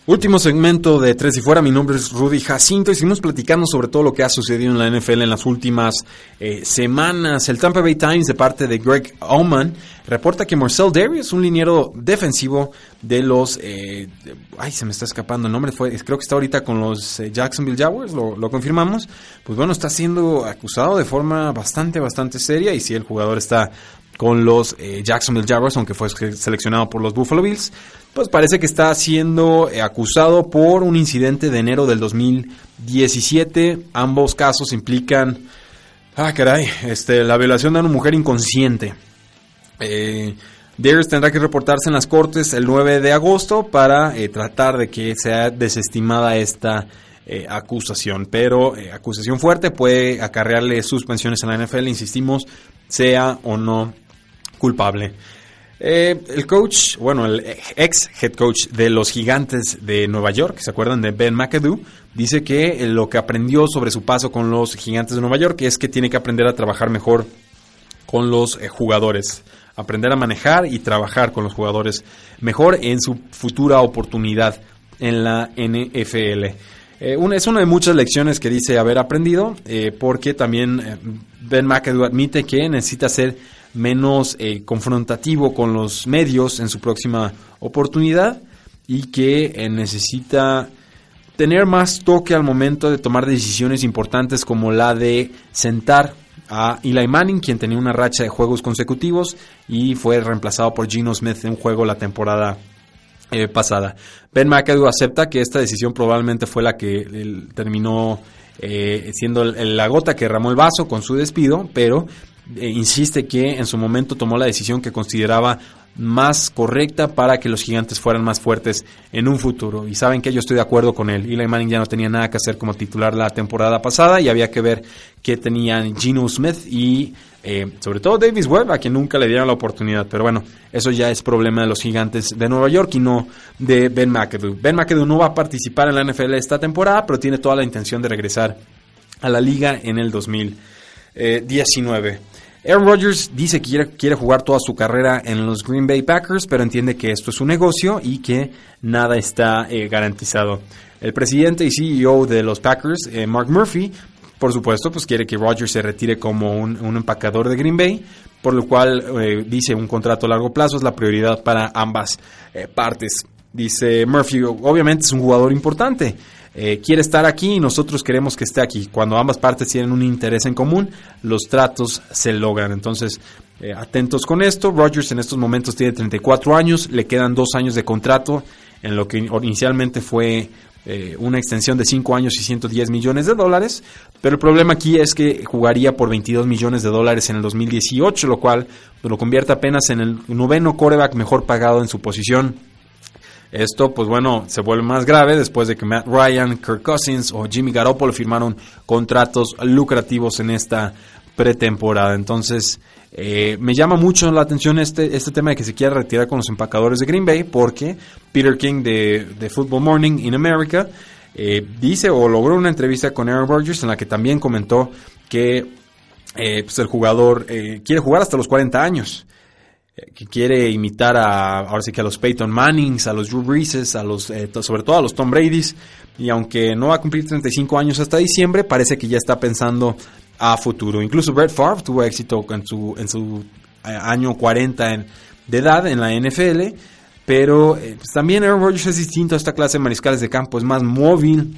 Último segmento de Tres y Fuera, mi nombre es Rudy Jacinto y seguimos platicando sobre todo lo que ha sucedido en la NFL en las últimas eh, semanas. El Tampa Bay Times de parte de Greg Oman reporta que Marcel Darius, un liniero defensivo de los... Eh, ay, se me está escapando el nombre, fue, creo que está ahorita con los eh, Jacksonville Jaguars, lo, lo, confirmamos. Pues bueno, está siendo acusado de forma bastante, bastante seria y si el jugador está con los Jacksonville Jaguars, aunque fue seleccionado por los Buffalo Bills pues parece que está siendo eh, acusado por un incidente de enero del 2017. Ambos casos implican, ah, caray, este, la violación de una mujer inconsciente. Eh, tendrá que reportarse en las cortes el 9 de agosto para eh, tratar de que sea desestimada esta eh, acusación. Pero acusación fuerte puede acarrearle suspensiones en la NFL, insistimos, sea o no culpable. Eh, el coach, bueno, el ex head coach de los gigantes de Nueva York, ¿se acuerdan de Ben McAdoo? Dice que eh, lo que aprendió sobre su paso con los gigantes de Nueva York es que tiene que aprender a trabajar mejor con los eh, jugadores. Aprender a manejar y trabajar con los jugadores mejor en su futura oportunidad en la NFL. es una de muchas lecciones que dice haber aprendido, porque también Ben McAdoo admite que necesita ser menos eh, confrontativo con los medios en su próxima oportunidad y que eh, necesita tener más toque al momento de tomar decisiones importantes como la de sentar a Eli Manning, quien tenía una racha de juegos consecutivos y fue reemplazado por Gino Smith en un juego la temporada eh, pasada. Ben McAdoo acepta que esta decisión probablemente fue la que terminó siendo la gota que derramó el vaso con su despido, pero eh, insiste que en su momento tomó la decisión que consideraba más correcta para que los gigantes fueran más fuertes en un futuro. Y saben que yo estoy de acuerdo con él. Eli Manning ya no tenía nada que hacer como titular la temporada pasada y había que ver qué tenían Gino Smith y eh, sobre todo Davis Webb, a quien nunca le dieron la oportunidad. Pero bueno, eso ya es problema de los gigantes de Nueva York y no de Ben McAdoo. Ben McAdoo no va a participar en la NFL esta temporada, pero tiene toda la intención de regresar a la liga en el 2019. Aaron Rodgers dice que quiere, jugar toda su carrera en los Green Bay Packers, pero entiende que esto es un negocio y que nada está eh, garantizado. El presidente y CEO de los Packers, eh, Mark Murphy, por supuesto, pues quiere que Rodgers se retire como un, empacador de Green Bay, por lo cual eh, dice un contrato a largo plazo es la prioridad para ambas partes. Dice Murphy, obviamente es un jugador importante. Eh, quiere estar aquí y nosotros queremos que esté aquí. Cuando ambas partes tienen un interés en común, los tratos se logran. Entonces, eh, atentos con esto. Rogers en estos momentos tiene 34 años, le quedan dos años de contrato en lo que inicialmente fue eh, una extensión de 5 años y 110 millones de dólares. Pero el problema aquí es que jugaría por 22 millones de dólares en el 2018, lo cual lo convierte apenas en el noveno coreback mejor pagado en su posición esto, pues bueno, se vuelve más grave después de que Matt Ryan, Kirk Cousins o Jimmy Garoppolo firmaron contratos lucrativos en esta pretemporada. Entonces, eh, me llama mucho la atención este, este tema de que se quiera retirar con los empacadores de Green Bay, porque Peter King de, de Football Morning in America eh, dice o logró una entrevista con Aaron Rodgers en la que también comentó que eh, pues el jugador quiere jugar hasta los 40 años que quiere imitar a, ahora sí que a los Peyton Mannings, a los Drew Breeses, a los, eh, sobre todo a los Tom Brady's, y aunque no va a cumplir 35 años hasta diciembre, parece que ya está pensando a futuro. Incluso Brett Favre tuvo éxito en su, en su eh, año 40 de edad en la NFL, pero eh, pues también Aaron Rodgers es distinto a esta clase de mariscales de campo, es más móvil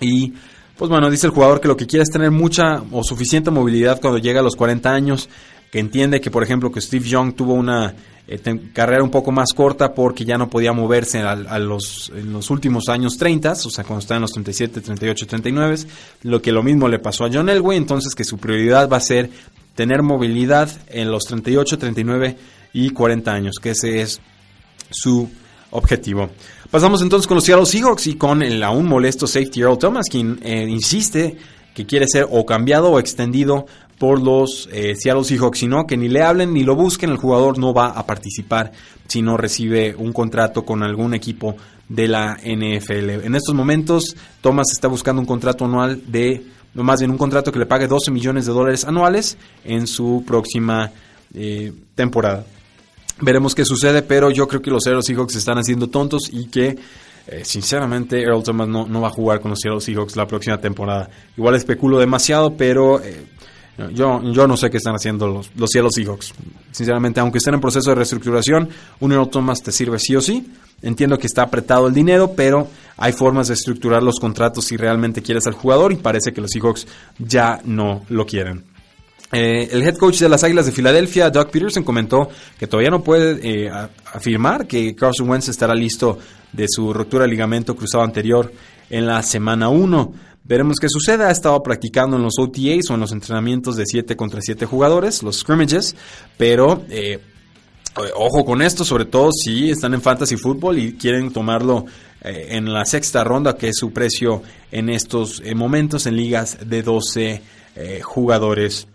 y pues bueno, dice el jugador que lo que quiere es tener mucha o suficiente movilidad cuando llega a los 40 años que entiende que, por ejemplo, que Steve Young tuvo una eh, carrera un poco más corta porque ya no podía moverse a, en los últimos años 30, o sea, cuando estaba en los 37, 38, 39, lo que lo mismo le pasó a John Elway, entonces que su prioridad va a ser tener movilidad en los 38, 39 y 40 años, que ese es su objetivo. Pasamos entonces con los Seattle Seahawks y con el aún molesto safety Earl Thomas, quien eh, insiste que quiere ser o cambiado o extendido por los eh, Seattle Seahawks, sino que ni le hablen ni lo busquen, el jugador no va a participar si no recibe un contrato con algún equipo de la NFL. En estos momentos, Thomas está buscando un contrato anual de, no más bien un contrato que le pague 12 millones de dólares anuales en su próxima eh, temporada. Veremos qué sucede, pero yo creo que los Seattle Seahawks están haciendo tontos y que eh, sinceramente Earl Thomas no, no, va a jugar con los Seattle Seahawks la próxima temporada. Igual especulo demasiado, pero yo, yo no sé qué están haciendo los, los Seattle Seahawks. Sinceramente, aunque estén en proceso de reestructuración, un Earl Thomas te sirve sí o sí. Entiendo que está apretado el dinero, pero hay formas de estructurar los contratos si realmente quieres al jugador y parece que los Seahawks ya no lo quieren. Eh, el head coach de las Águilas de Filadelfia, Doug Peterson, comentó que todavía no puede eh, afirmar que Carson Wentz estará listo de su ruptura de ligamento cruzado anterior en la semana 1. Veremos qué sucede. Ha estado practicando en los OTAs o en los entrenamientos de 7 contra 7 jugadores, los scrimmages, pero eh, ojo con esto, sobre todo si están en fantasy fútbol y quieren tomarlo eh, en la sexta ronda, que es su precio en estos eh, momentos en ligas de 12 jugadores.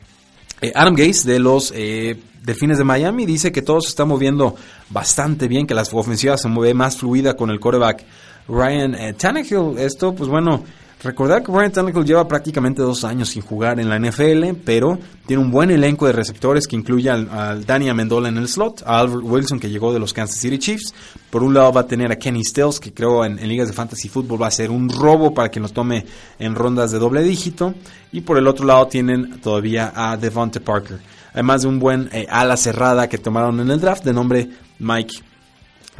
Adam Gates de los Delfines de Miami dice que todo se está moviendo bastante bien, que la ofensiva se mueve más fluida con el quarterback Ryan Tannehill. Esto, pues bueno, Recordar que Brian Tannehill lleva prácticamente dos años sin jugar en la NFL, pero tiene un buen elenco de receptores que incluye al, Danny Amendola en el slot, a Albert Wilson que llegó de los Kansas City Chiefs. Por un lado va a tener a Kenny Stills, que creo en, ligas de fantasy fútbol va a ser un robo para quien los tome en rondas de doble dígito. Y por el otro lado tienen todavía a Devonta Parker. Además de un buen eh, ala cerrada que tomaron en el draft de nombre Mike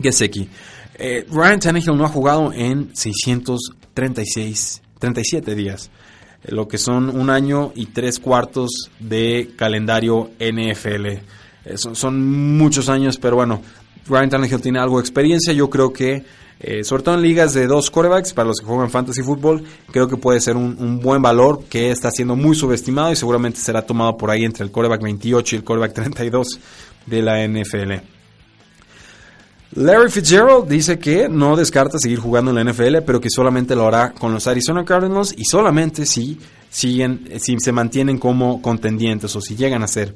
Gesecki. Eh, Ryan Tannehill no ha jugado en 636 37 días, eh, lo que son un año y tres cuartos de calendario NFL. Eh, son, muchos años, pero bueno, Ryan Tannehill tiene algo de experiencia. Yo creo que, eh, sobre todo en ligas de dos quarterbacks, para los que juegan fantasy fútbol, creo que puede ser un, un, buen valor que está siendo muy subestimado y seguramente será tomado por ahí entre el quarterback 28 y el quarterback 32 de la NFL. Larry Fitzgerald dice que no descarta seguir jugando en la NFL, pero que solamente lo hará con los Arizona Cardinals y solamente si siguen, si se mantienen como contendientes o si llegan a ser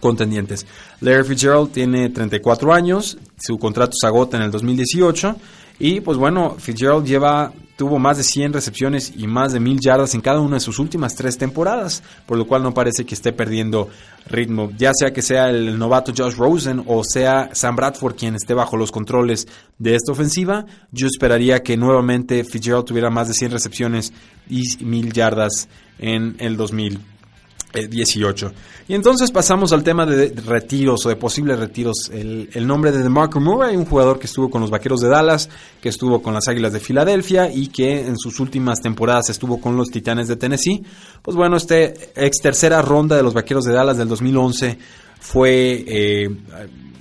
contendientes. Larry Fitzgerald tiene 34 años, su contrato se agota en el 2018 y pues bueno, Fitzgerald lleva tuvo más de 100 recepciones y más de 1000 yardas en cada una de sus últimas tres temporadas, por lo cual no parece que esté perdiendo ritmo, ya sea que sea el novato Josh Rosen o sea Sam Bradford quien esté bajo los controles de esta ofensiva, yo esperaría que nuevamente Fitzgerald tuviera más de 100 recepciones y 1000 yardas en el 2000. 18. Eh, y entonces pasamos al tema de retiros o de posibles retiros. El, nombre de DeMarco Murray, un jugador que estuvo con los Vaqueros de Dallas, que estuvo con las Águilas de Filadelfia y que en sus últimas temporadas estuvo con los Titanes de Tennessee. Pues bueno, este ex tercera ronda de los Vaqueros de Dallas del 2011 fue eh,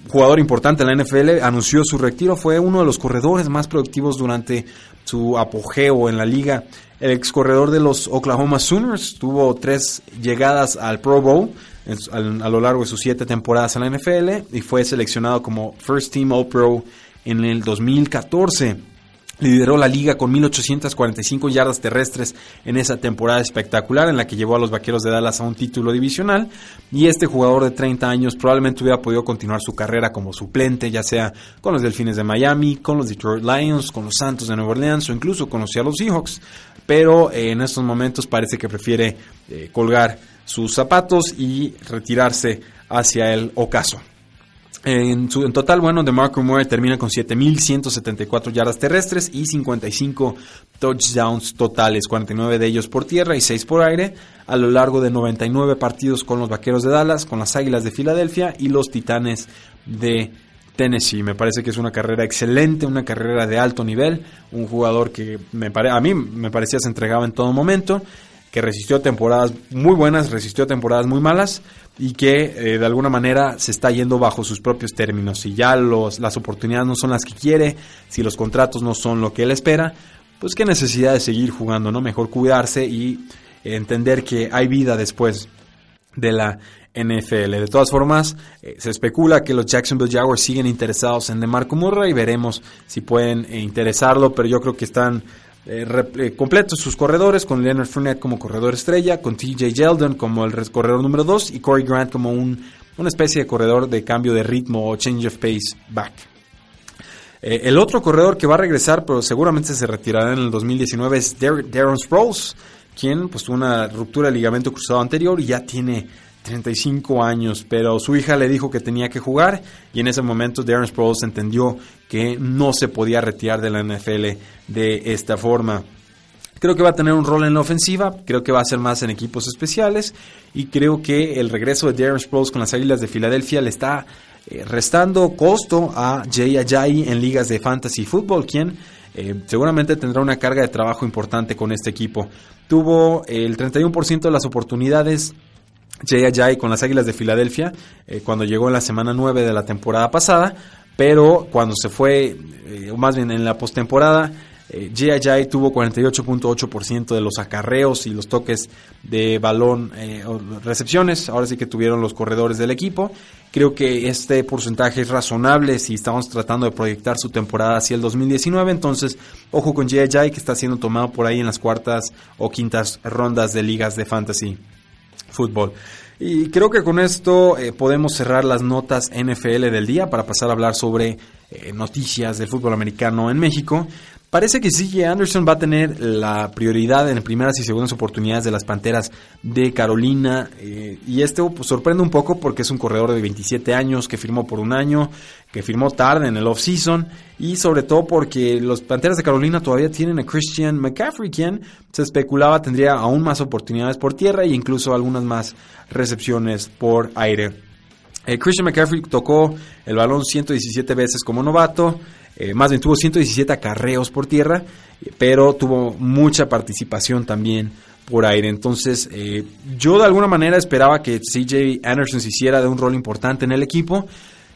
jugador importante en la NFL, anunció su retiro, fue uno de los corredores más productivos durante su apogeo en la liga. El ex corredor de los Oklahoma Sooners tuvo tres llegadas al Pro Bowl a lo largo de sus siete temporadas en la NFL y fue seleccionado como First Team All Pro en el 2014. Lideró la liga con 1.845 yardas terrestres en esa temporada espectacular en la que llevó a los Vaqueros de Dallas a un título divisional. Y este jugador de 30 años probablemente hubiera podido continuar su carrera como suplente, ya sea con los Delfines de Miami, con los Detroit Lions, con los Santos de Nueva Orleans o incluso con los Seattle Seahawks. Pero eh, en estos momentos parece que prefiere eh, colgar sus zapatos y retirarse hacia el ocaso. En, su, total, bueno, DeMarco Murray termina con 7.174 yardas terrestres y 55 touchdowns totales, 49 de ellos por tierra y 6 por aire, a lo largo de 99 partidos con los Vaqueros de Dallas, con las Águilas de Filadelfia y los Titanes de Tennessee. Me parece que es una carrera excelente, una carrera de alto nivel, un jugador que me pare, a mí me parecía se entregaba en todo momento, que resistió temporadas muy buenas, resistió temporadas muy malas y que eh, de alguna manera se está yendo bajo sus propios términos. Si ya las oportunidades no son las que quiere, si los contratos no son lo que él espera, pues qué necesidad de seguir jugando, ¿no? Mejor cuidarse y entender que hay vida después de la NFL. De todas formas, eh, se especula que los Jacksonville Jaguars siguen interesados en DeMarco Murray y veremos si pueden eh, interesarlo, pero yo creo que están eh, completos sus corredores, con Leonard Fournette como corredor estrella, con TJ Yeldon como el corredor número 2 y Corey Grant como un, una especie de corredor de cambio de ritmo o change of pace back. el otro corredor que va a regresar, pero seguramente se retirará en el 2019, es Darren Sproles, quien pues tuvo una ruptura de ligamento cruzado anterior y ya tiene 35 años, pero su hija le dijo que tenía que jugar y en ese momento Darren Sproles entendió que no se podía retirar de la NFL de esta forma. Creo que va a tener un rol en la ofensiva, creo que va a ser más en equipos especiales y creo que el regreso de Darren Sproles con las Águilas de Filadelfia le está eh, restando costo a Jay Ajayi en ligas de fantasy fútbol, quien eh, seguramente tendrá una carga de trabajo importante con este equipo. Tuvo el 31% de las oportunidades Jay Ajay con las Águilas de Filadelfia eh, cuando llegó en la semana 9 de la temporada pasada, pero cuando se fue, eh, o más bien en la postemporada, eh, Jay Ajay tuvo 48.8% de los acarreos y los toques de balón, eh, recepciones, ahora sí que tuvieron los corredores del equipo. Creo que este porcentaje es razonable si estamos tratando de proyectar su temporada hacia el 2019. Entonces, ojo con Jay Ajay que está siendo tomado por ahí en las cuartas o quintas rondas de ligas de fantasy fútbol. Y creo que con esto eh, podemos cerrar las notas NFL del día para pasar a hablar sobre eh, noticias del fútbol americano en México. Parece que CJ Anderson va a tener la prioridad en primeras y segundas oportunidades de las Panteras de Carolina. Eh, y esto pues, sorprende un poco porque es un corredor de 27 años que firmó por un año, que firmó tarde en el off-season. Y sobre todo porque los Panteras de Carolina todavía tienen a Christian McCaffrey, quien se especulaba tendría aún más oportunidades por tierra e incluso algunas más recepciones por aire. Eh, Christian McCaffrey tocó el balón 117 veces como novato. Eh, más bien tuvo 117 acarreos por tierra, pero tuvo mucha participación también por aire. Entonces, eh, yo de alguna manera esperaba que CJ Anderson se hiciera de un rol importante en el equipo.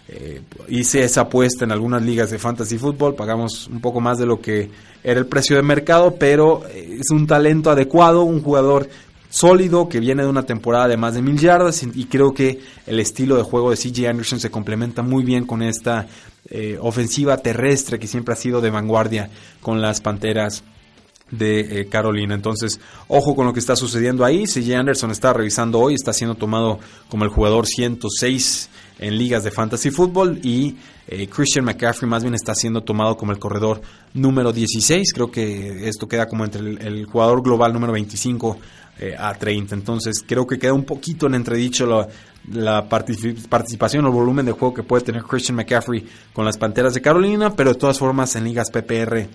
Eh, hice esa apuesta en algunas ligas de fantasy fútbol, pagamos un poco más de lo que era el precio de mercado, pero es un talento adecuado, un jugador sólido que viene de una temporada de más de mil yardas y creo que el estilo de juego de CJ Anderson se complementa muy bien con esta eh, ofensiva terrestre que siempre ha sido de vanguardia con las Panteras de eh, Carolina. Entonces, ojo con lo que está sucediendo ahí. CJ Anderson está revisando hoy, está siendo tomado como el jugador 106 en ligas de fantasy fútbol y eh, Christian McCaffrey más bien está siendo tomado como el corredor número 16. Creo que esto queda como entre el, jugador global número 25 a 30. Entonces, creo que queda un poquito en entredicho la, la participación o volumen de juego que puede tener Christian McCaffrey con las Panteras de Carolina, pero de todas formas en ligas PPR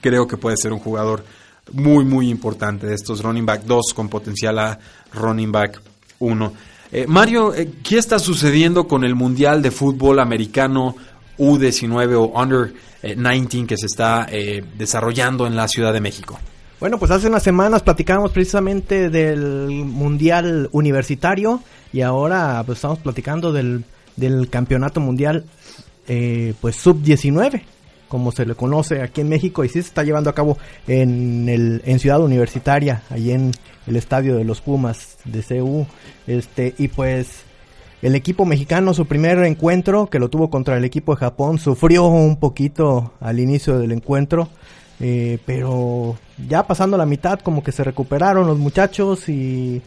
creo que puede ser un jugador muy muy importante de estos running back 2 con potencial a running back 1. Eh, Mario, eh, ¿qué está sucediendo con el Mundial de Fútbol Americano U19 o Under 19 eh, que se está desarrollando en la Ciudad de México? Bueno, pues hace unas semanas platicábamos precisamente del Mundial Universitario y ahora pues estamos platicando del, del Campeonato Mundial eh, pues Sub-19, como se le conoce aquí en México y sí se está llevando a cabo en, el, en Ciudad Universitaria, ahí en el estadio de los Pumas de CU. Este, y pues el equipo mexicano, su primer encuentro, que lo tuvo contra el equipo de Japón, sufrió un poquito al inicio del encuentro. Eh, pero ya pasando la mitad como que se recuperaron los muchachos y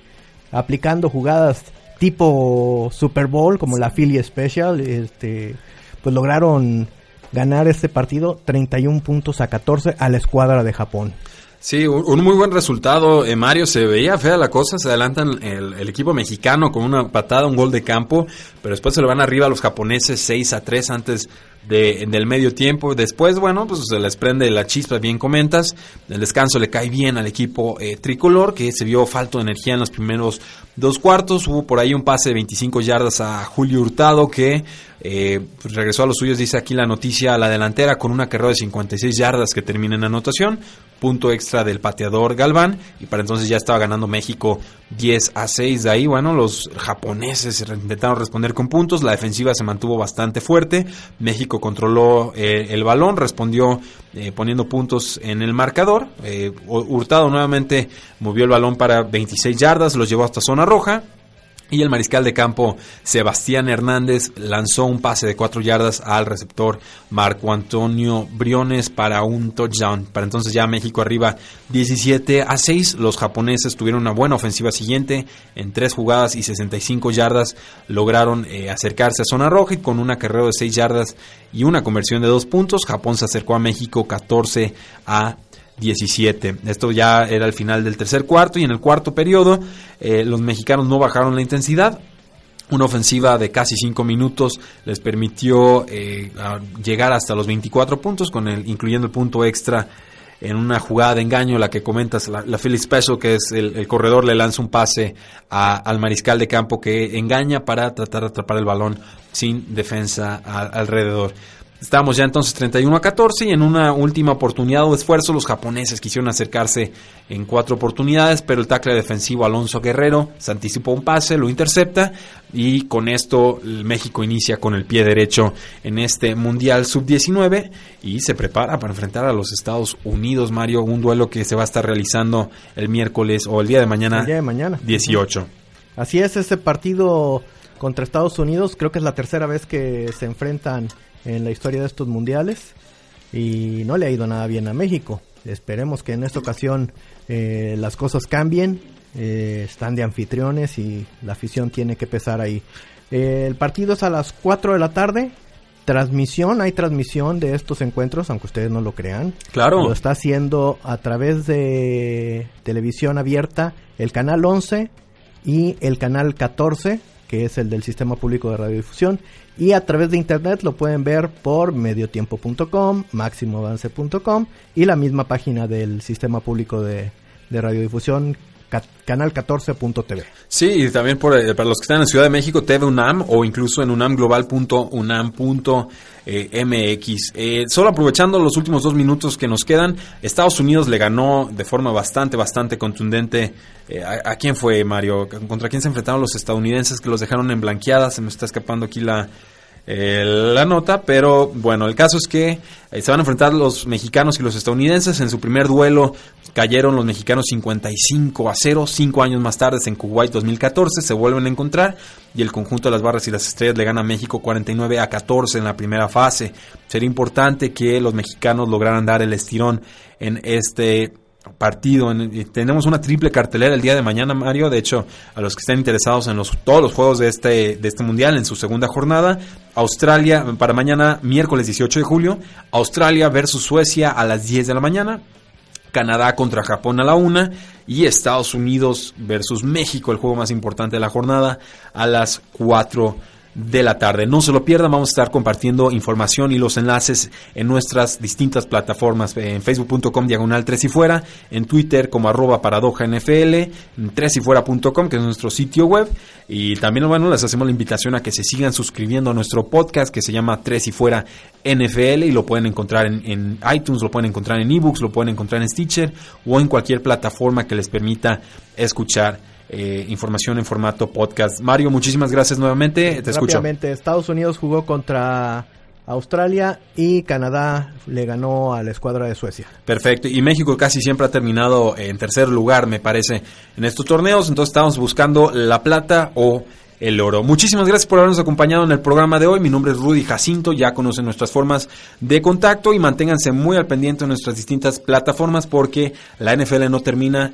aplicando jugadas tipo Super Bowl como la Philly Special, este, pues lograron ganar este partido 31 puntos a 14 a la escuadra de Japón. Sí, un, muy buen resultado, eh, Mario. Se veía fea la cosa, se adelantan el, equipo mexicano con una patada, un gol de campo, pero después se lo van arriba a los japoneses 6 a 3 antes de, del medio tiempo. Después, bueno, pues se les prende la chispa, bien comentas. El descanso le cae bien al equipo eh, tricolor, que se vio falto de energía en los primeros dos cuartos. Hubo por ahí un pase de 25 yardas a Julio Hurtado, que eh, pues regresó a los suyos, dice aquí la noticia, a la delantera con una carrera de 56 yardas que termina en anotación punto extra del pateador Galván y para entonces ya estaba ganando México 10 a 6 de ahí, bueno, los japoneses intentaron responder con puntos, la defensiva se mantuvo bastante fuerte, México controló eh, el balón, respondió eh, poniendo puntos en el marcador, eh, Hurtado nuevamente movió el balón para 26 yardas, los llevó hasta zona roja, y el mariscal de campo Sebastián Hernández lanzó un pase de cuatro yardas al receptor Marco Antonio Briones para un touchdown. Para entonces ya México arriba 17 a 6. Los japoneses tuvieron una buena ofensiva siguiente. En tres jugadas y 65 yardas lograron eh, acercarse a zona roja y con una carrera de 6 yardas y una conversión de dos puntos. Japón se acercó a México 14 a 17. Esto ya era el final del tercer cuarto y en el cuarto periodo eh, los mexicanos no bajaron la intensidad. Una ofensiva de casi 5 minutos les permitió eh, llegar hasta los 24 puntos, con el, incluyendo el punto extra en una jugada de engaño, la que comentas, la, la Special, que es el, corredor, le lanza un pase al mariscal de campo que engaña para tratar de atrapar el balón sin defensa alrededor. Estábamos ya entonces 31 a 14 y en una última oportunidad o esfuerzo los japoneses quisieron acercarse en cuatro oportunidades, pero el tackle defensivo Alonso Guerrero se anticipó un pase, lo intercepta y con esto México inicia con el pie derecho en este Mundial Sub-19 y se prepara para enfrentar a los Estados Unidos, Mario, un duelo que se va a estar realizando el miércoles o el día de mañana, el día de mañana. 18. Así es, este partido contra Estados Unidos creo que es la tercera vez que se enfrentan en la historia de estos mundiales y no le ha ido nada bien a México. Esperemos que en esta ocasión eh, las cosas cambien. Eh, están de anfitriones y la afición tiene que pesar ahí. Eh, el partido es a las 4 de la tarde. Transmisión, hay transmisión de estos encuentros, aunque ustedes no lo crean. Claro. Lo está haciendo a través de televisión abierta, el canal 11 y el canal 14, que es el del Sistema Público de Radiodifusión y a través de internet lo pueden ver por mediotiempo.com, máximoavance.com y la misma página del sistema público de, radiodifusión canal 14.tv. Sí, y también por, eh, para los que están en Ciudad de México, TV UNAM o incluso en unamglobal.unam.mx. Eh, solo aprovechando los últimos dos minutos que nos quedan, Estados Unidos le ganó de forma bastante, bastante contundente. Eh, a, quién fue, Mario? ¿Contra quién se enfrentaron los estadounidenses que los dejaron en blanqueadas? Se me está escapando aquí la, la nota, pero bueno, el caso es que eh, se van a enfrentar los mexicanos y los estadounidenses. En su primer duelo cayeron los mexicanos 55 a 0. Cinco años más tarde, en Kuwait 2014, se vuelven a encontrar y el conjunto de las barras y las estrellas le gana a México 49 a 14 en la primera fase. Sería importante que los mexicanos lograran dar el estirón en este partido. tenemos una triple cartelera el día de mañana, Mario. De hecho, a los que estén interesados en los, todos los juegos de este, de este mundial, en su segunda jornada, Australia para mañana, miércoles 18 de julio, Australia versus Suecia a las 10 de la mañana. Canadá contra Japón a la 1 y Estados Unidos versus México, el juego más importante de la jornada, a las 4 de la tarde. No se lo pierdan, vamos a estar compartiendo información y los enlaces en nuestras distintas plataformas, en facebook.com diagonal 3 y fuera, en Twitter como arroba paradoja NFL, en 3 y fuera.com que es nuestro sitio web y también bueno, les hacemos la invitación a que se sigan suscribiendo a nuestro podcast que se llama 3 y fuera NFL y lo pueden encontrar en, en iTunes, lo pueden encontrar en ebooks, lo pueden encontrar en Stitcher o en cualquier plataforma que les permita escuchar eh, información en formato podcast. Mario, muchísimas gracias nuevamente. Te Rápidamente, Estados Unidos jugó contra Australia y Canadá le ganó a la escuadra de Suecia. Perfecto, y México casi siempre ha terminado en tercer lugar, me parece, en estos torneos, entonces estamos buscando la plata o el oro. Muchísimas gracias por habernos acompañado en el programa de hoy. Mi nombre es Rudy Jacinto, ya conocen nuestras formas de contacto y manténganse muy al pendiente de nuestras distintas plataformas porque la NFL no termina